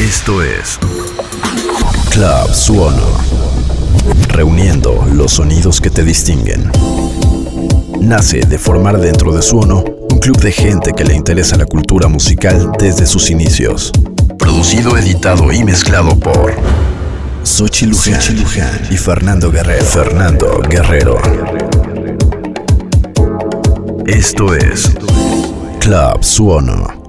Esto es Club Suono. Reuniendo los sonidos que te distinguen. Nace de formar dentro de Suono un club de gente que le interesa la cultura musical desde sus inicios. Producido, editado y mezclado por Sochi Luján, y Fernando Guerrero. Fernando Guerrero. Esto es Club Suono.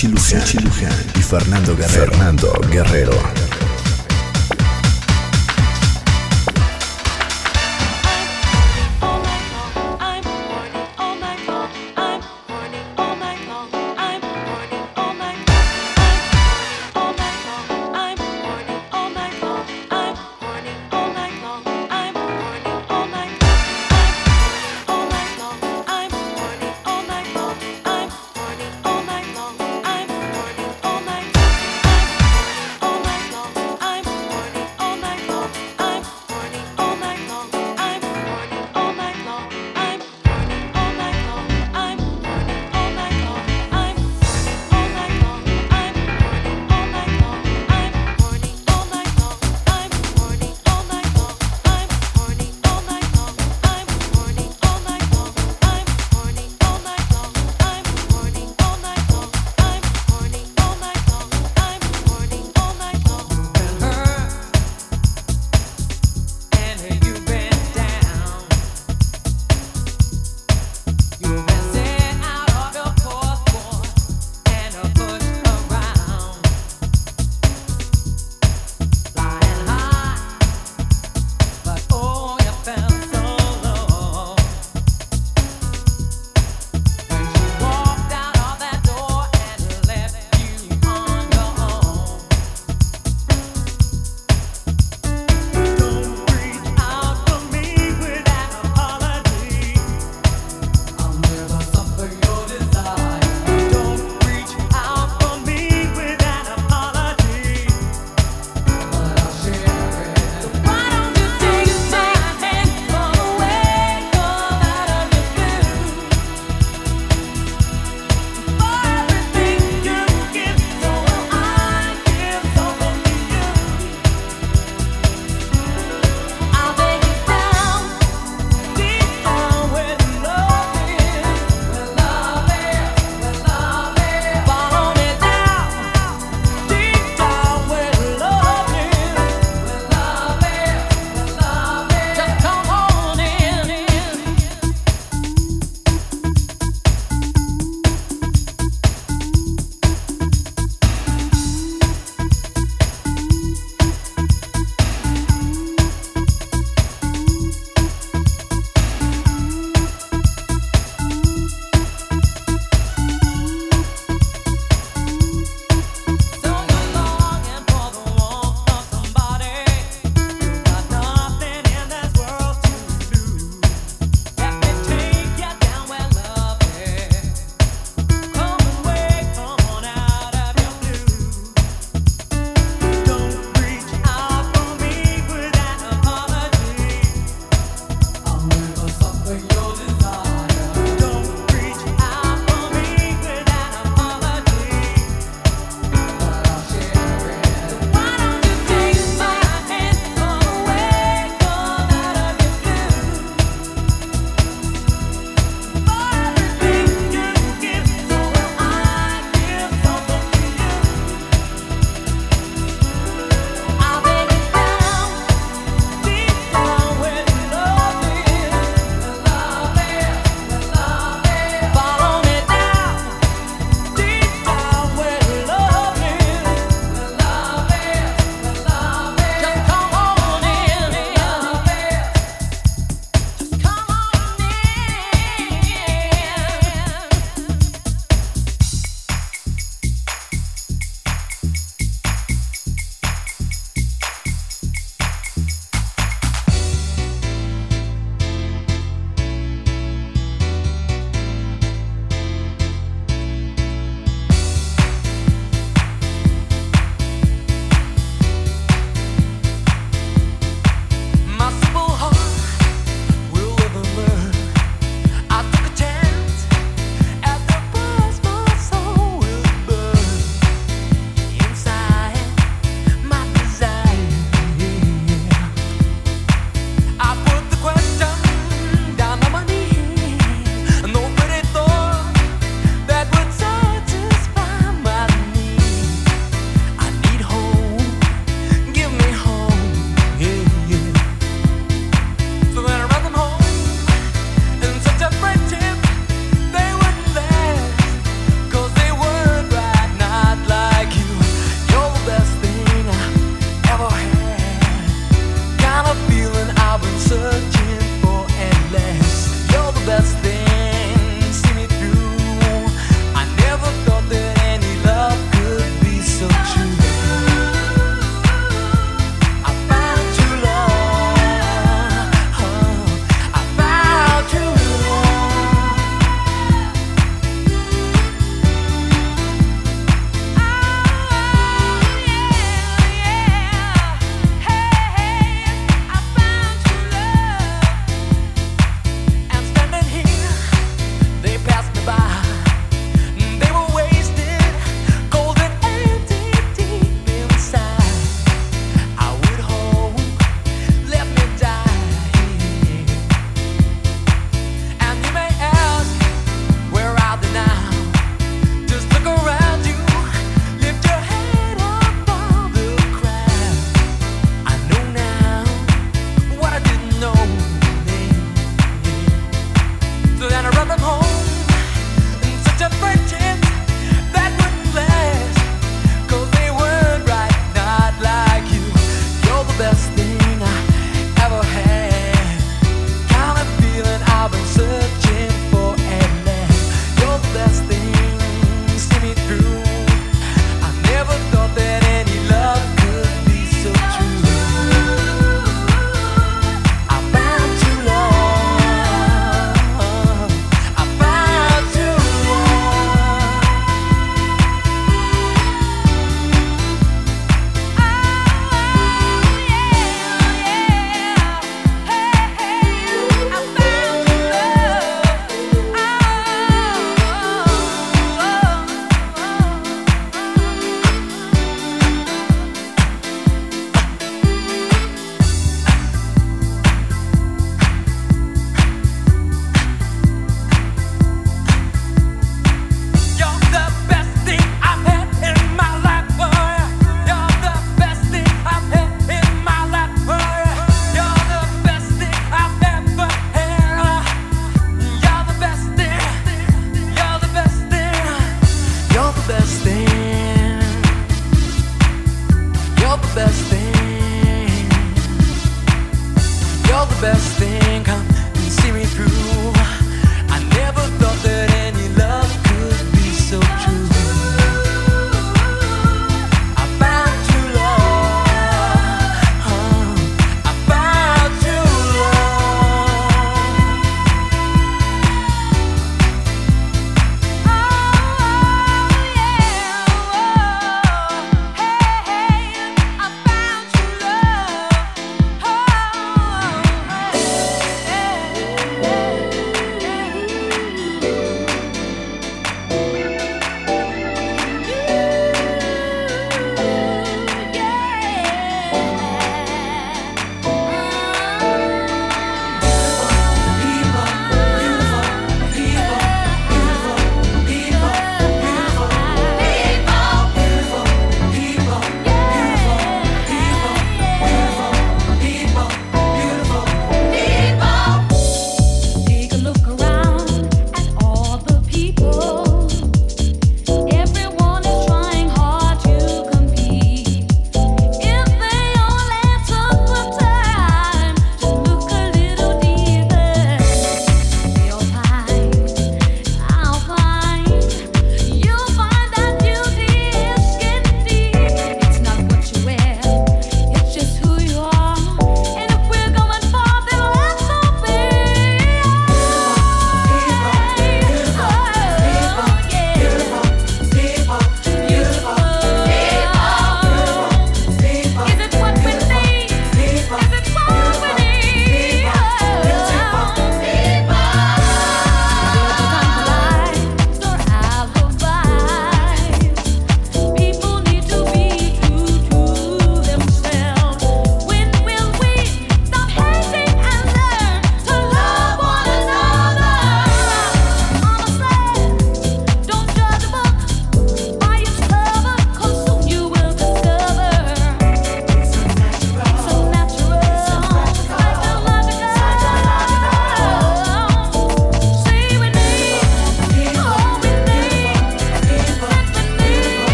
Sochi Luján, y Fernando Guerrero. Fernando Guerrero.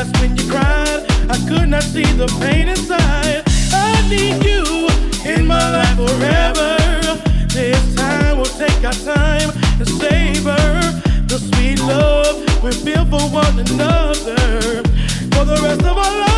us when you cried. I could not see the pain inside. I need you in my life forever. This time we'll take our time and savor the sweet love we feel for one another for the rest of our life.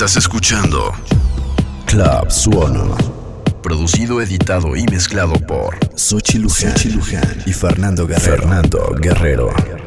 Estás escuchando Club Suono. Producido, editado y mezclado por Sochi Luján, y Fernando Guerrero. Fernando Guerrero.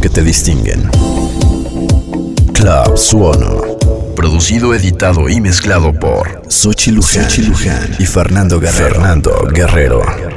Que te distinguen. Club Suono. Producido, editado y mezclado por Sochi Luján, y Fernando Guerrero. Fernando Guerrero.